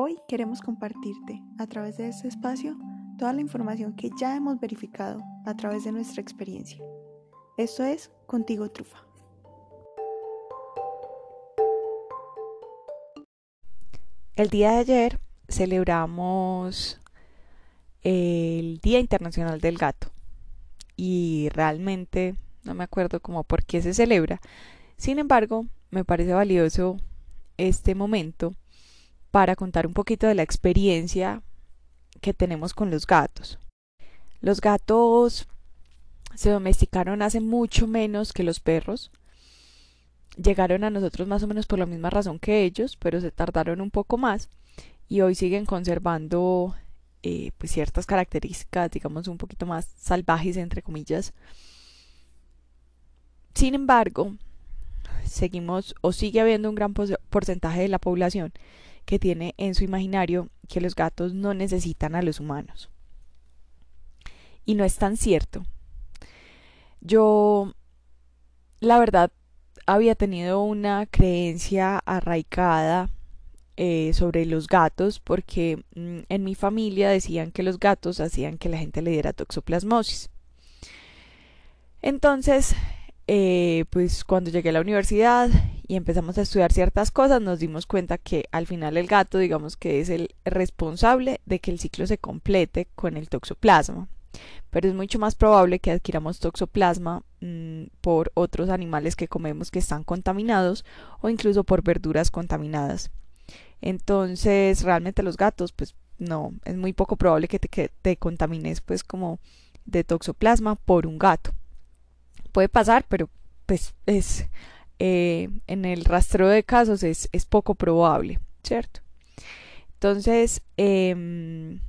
Hoy queremos compartirte a través de este espacio toda la información que ya hemos verificado a través de nuestra experiencia. Esto es Contigo Trufa. El día de ayer celebramos el Día Internacional del Gato y realmente no me acuerdo cómo por qué se celebra. Sin embargo, me parece valioso este momento para contar un poquito de la experiencia que tenemos con los gatos. Los gatos se domesticaron hace mucho menos que los perros. Llegaron a nosotros más o menos por la misma razón que ellos, pero se tardaron un poco más y hoy siguen conservando eh, pues ciertas características, digamos, un poquito más salvajes, entre comillas. Sin embargo, seguimos o sigue habiendo un gran porcentaje de la población que tiene en su imaginario que los gatos no necesitan a los humanos. Y no es tan cierto. Yo, la verdad, había tenido una creencia arraigada eh, sobre los gatos porque mm, en mi familia decían que los gatos hacían que la gente le diera toxoplasmosis. Entonces, eh, pues cuando llegué a la universidad y empezamos a estudiar ciertas cosas, nos dimos cuenta que al final el gato, digamos que es el responsable de que el ciclo se complete con el toxoplasma. Pero es mucho más probable que adquiramos toxoplasma mm, por otros animales que comemos que están contaminados o incluso por verduras contaminadas. Entonces, realmente los gatos, pues no, es muy poco probable que te, que te contamines pues como de toxoplasma por un gato puede pasar, pero pues es eh, en el rastreo de casos es, poco probable, ¿cierto? Entonces, em,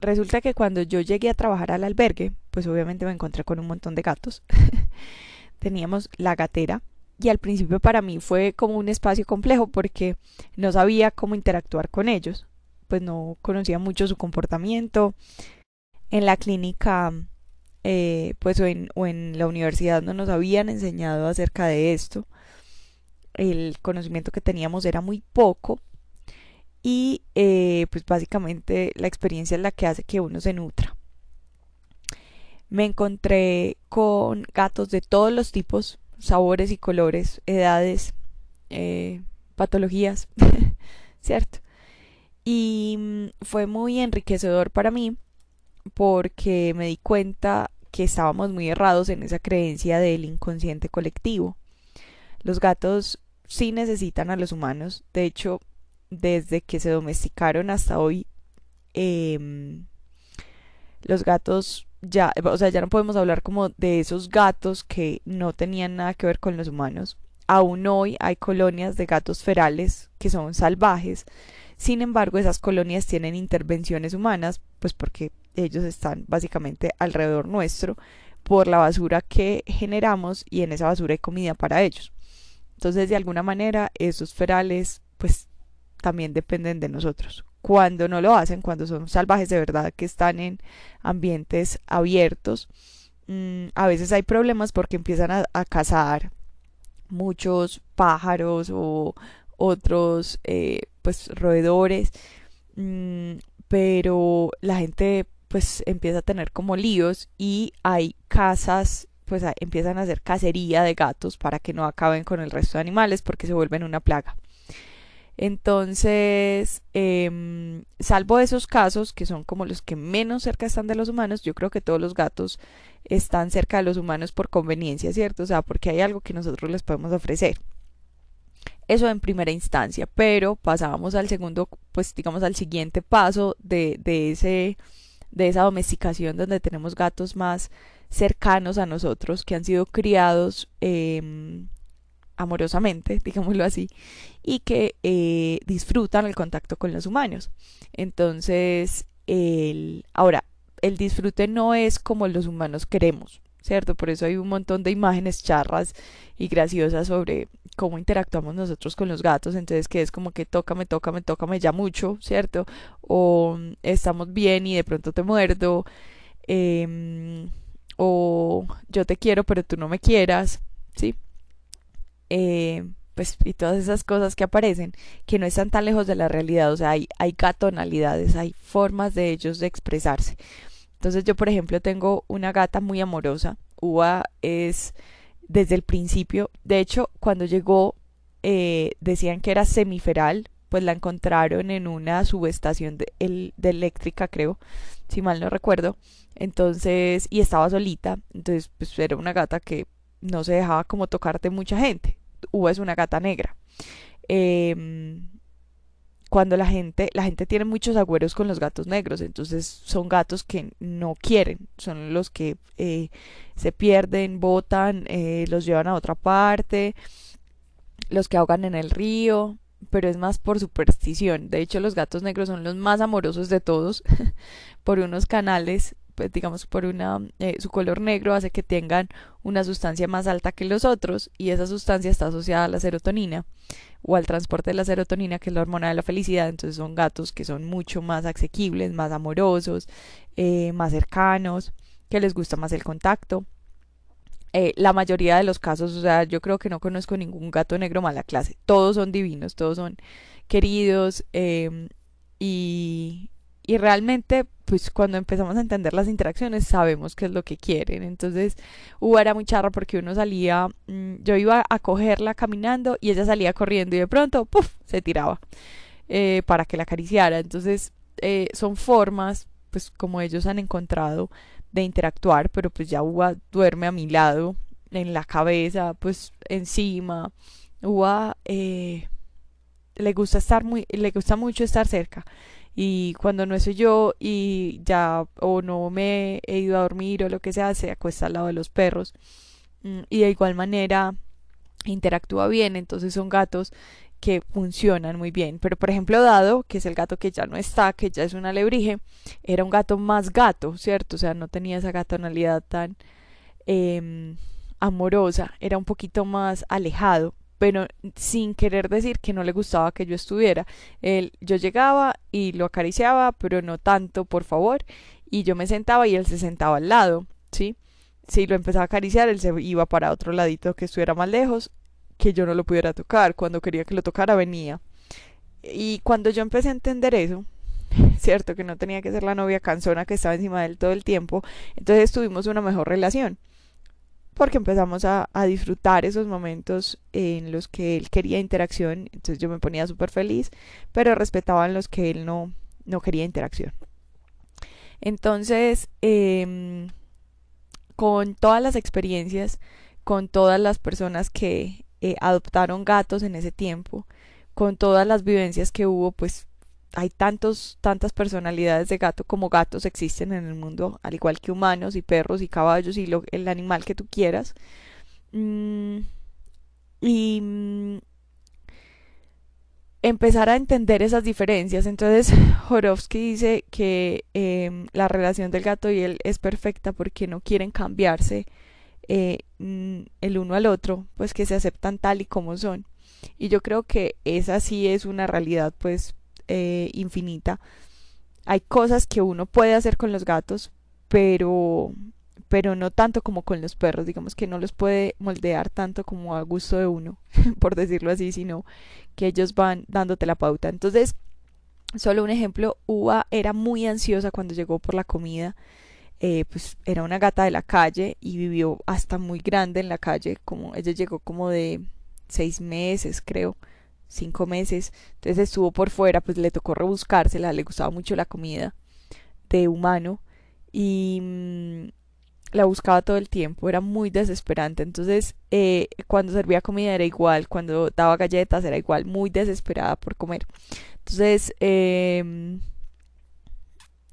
resulta que cuando yo llegué a trabajar al albergue, pues obviamente me encontré con un montón de gatos. Teníamos la gatera y al principio para mí fue como un espacio complejo porque no sabía cómo interactuar con ellos, pues no conocía mucho su comportamiento. En la clínica eh, pues o en, o en la universidad no nos habían enseñado acerca de esto. El conocimiento que teníamos era muy poco y eh, pues básicamente la experiencia es la que hace que uno se nutra. Me encontré con gatos de todos los tipos, sabores y colores, edades, eh, patologías, ¿cierto? Y mm, fue muy enriquecedor para mí porque me di cuenta que estábamos muy errados en esa creencia del inconsciente colectivo. Los gatos sí necesitan a los humanos, de hecho, desde que se domesticaron hasta hoy, em, los gatos ya, o sea, ya no podemos hablar como de esos gatos que no tenían nada que ver con los humanos. Aún hoy hay colonias de gatos ferales que son salvajes. Sin embargo, esas colonias tienen intervenciones humanas, pues porque ellos están básicamente alrededor nuestro por la basura que generamos y en esa basura hay comida para ellos. Entonces, de alguna manera, esos ferales pues también dependen de nosotros. Cuando no lo hacen, cuando son salvajes de verdad que están en ambientes abiertos, mm, a veces hay problemas porque empiezan a, cazar muchos pájaros o otros eh, pues roedores mm, pero la gente pues empieza a tener como líos y hay casas pues empiezan a hacer cacería de gatos para que no acaben con el resto de animales porque se vuelven una plaga. Entonces, em, salvo esos casos que son como los que menos cerca están de los humanos, yo creo que todos los gatos están cerca de los humanos por conveniencia, ¿cierto? O sea, porque hay algo que nosotros les podemos ofrecer. Eso en primera instancia, pero pasábamos al segundo, pues digamos al siguiente paso de, de ese de esa domesticación donde tenemos gatos más cercanos a nosotros que han sido criados em, amorosamente, digámoslo así, y que eh, disfrutan el contacto con los humanos. Entonces, el, ahora, el disfrute no es como los humanos queremos, ¿cierto? Por eso hay un montón de imágenes charras y graciosas sobre cómo interactuamos nosotros con los gatos, entonces que es como que tócame, tócame, tócame ya mucho, ¿cierto? O mm, estamos bien y de pronto te muerdo, em, o yo te quiero pero tú no me quieras, ¿sí? Eh, pues y todas esas cosas que aparecen que no están tan lejos de la realidad, o sea, hay, hay gatonalidades, hay formas de ellos de expresarse. Entonces yo, por ejemplo, tengo una gata muy amorosa, Ua es desde el principio, de hecho, cuando llegó eh, decían que era semiferal, pues la encontraron en una subestación de, eléctrica, creo, si mal no recuerdo. Entonces, y estaba solita, entonces pues era una gata que no se dejaba como tocarte mucha gente. Uva es una gata negra. Em, cuando la gente, la gente tiene muchos agüeros con los gatos negros, entonces son gatos que no quieren, son los que eh, se pierden, botan, eh, los llevan a otra parte, los que ahogan en el río, pero es más por superstición. De hecho, los gatos negros son los más amorosos de todos por unos canales, digamos por eh, su color negro hace que tengan una sustancia más alta que los otros y esa sustancia está asociada a la serotonina o al transporte de la serotonina que es la hormona de la felicidad. Entonces son gatos que son mucho más asequibles, más amorosos, eh, más cercanos, que les gusta más el contacto. Eh, la mayoría de los casos, o sea, yo creo que no conozco ningún gato negro mala clase. Todos son divinos, todos son queridos em, y, y realmente, pues cuando empezamos a entender las interacciones, sabemos qué es lo que quieren. Entonces, hubo era muy charra porque uno salía, mm, yo iba a cogerla caminando y ella salía corriendo y de pronto, ¡puf!, se tiraba eh, para que la acariciara. Entonces, eh, son formas, pues como ellos han encontrado de interactuar, pero pues ya Uva duerme a mi lado, en la cabeza, pues encima. Uva eh, le gusta estar muy, le gusta mucho estar cerca. Y cuando no soy yo y ya o no me he ido a dormir o lo que sea, se acuesta al lado de los perros. Mm, y de igual manera interactúa bien, entonces son gatos que funcionan muy bien. Pero por ejemplo, Dado, que es el gato que ya no está, que ya es una alebrije, era un gato más gato, ¿cierto? O sea, no tenía esa gatonalidad tan eh, amorosa, era un poquito más alejado, pero sin querer decir que no le gustaba que yo estuviera. Él, yo llegaba y lo acariciaba, pero no tanto, por favor, y yo me sentaba y él se sentaba al lado, ¿sí? Si lo empezaba a acariciar, él se iba para otro ladito que estuviera más lejos que yo no lo pudiera tocar. Cuando quería que lo tocara, venía. Y cuando yo empecé a entender eso, cierto, que no tenía que ser la novia cansona que estaba encima de él todo el tiempo, entonces tuvimos una mejor relación. Porque empezamos a, disfrutar esos momentos en los que él quería interacción, entonces yo me ponía súper feliz, pero respetaban los que él no, no quería interacción. Entonces, eh, con todas las experiencias, con todas las personas que eh, adoptaron gatos en ese tiempo, con todas las vivencias que hubo, pues hay tantos, tantas personalidades de gato como gatos existen en el mundo, al igual que humanos y perros y caballos y el animal que tú quieras. Mm, y mm, empezar a entender esas diferencias. Entonces, Jorowski dice que eh, la relación del gato y él es perfecta porque no quieren cambiarse eh, mm, el uno al otro, pues que se aceptan tal y como son. Y yo creo que esa sí es una realidad pues eh, infinita. Hay cosas que uno puede hacer con los gatos, pero pero no tanto como con los perros, digamos que no los puede moldear tanto como a gusto de uno, por decirlo así, sino que ellos van dándote la pauta. Entonces, solo un ejemplo, Uva era muy ansiosa cuando llegó por la comida eh, pues era una gata de la calle y vivió hasta muy grande en la calle, como ella llegó como de seis meses, creo, cinco meses, entonces estuvo por fuera, pues le tocó rebuscársela, le gustaba mucho la comida de humano y mm, la buscaba todo el tiempo, era muy desesperante, entonces eh, cuando servía comida era igual, cuando daba galletas era igual, muy desesperada por comer. Entonces, eh,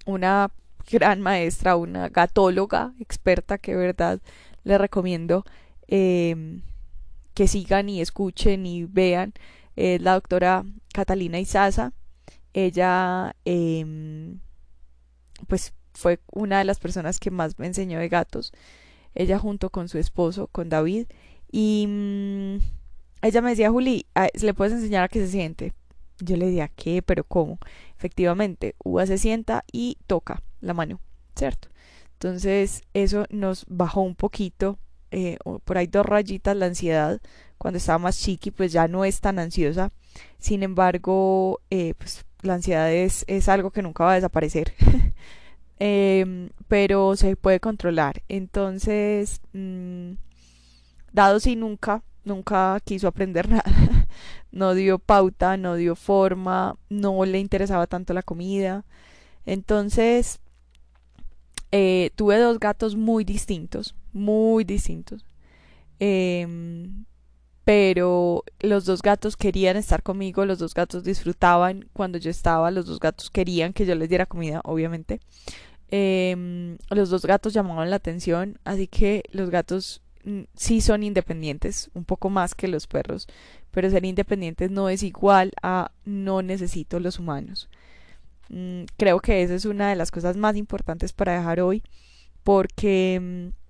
una gran maestra, una gatóloga experta que de verdad le recomiendo eh, que sigan y escuchen y vean. Es la doctora Catalina Izaza. Ella eh, pues fue una de las personas que más me enseñó de gatos. Ella junto con su esposo, con David. Y mmm, ella me decía, Juli, ¿le puedes enseñar a qué se siente? Yo le decía, ¿qué? ¿Pero cómo? Efectivamente, Uva se sienta y toca la mano, ¿cierto? Entonces eso nos bajó un poquito eh, por ahí dos rayitas la ansiedad cuando estaba más chiqui, pues ya no es tan ansiosa. Sin embargo, eh, pues la ansiedad es, es, algo que nunca va a desaparecer. Em, pero se puede controlar. Entonces, mm, dado si nunca, nunca quiso aprender nada, no dio pauta, no dio forma, no le interesaba tanto la comida. Entonces, eh, tuve dos gatos muy distintos, muy distintos. Em, pero los dos gatos querían estar conmigo, los dos gatos disfrutaban cuando yo estaba, los dos gatos querían que yo les diera comida, obviamente. Em, los dos gatos llamaban la atención, así que los gatos mm, sí son independientes, un poco más que los perros, pero ser independientes no es igual a no necesito los humanos. Mm, creo que esa es una de las cosas más importantes para dejar hoy, porque, mm,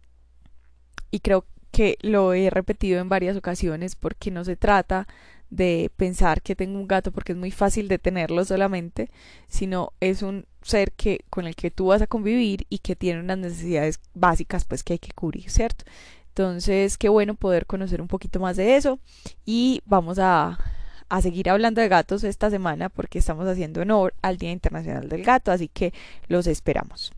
y creo que lo he repetido en varias ocasiones, porque no se trata de pensar que tengo un gato porque es muy fácil de tenerlo solamente, sino es un ser que con el que tú vas a convivir y que tiene unas necesidades básicas pues que hay que cubrir, ¿cierto? Entonces, qué bueno poder conocer un poquito más de eso y vamos a a seguir hablando de gatos esta semana porque estamos haciendo honor al Día Internacional del Gato, así que los esperamos.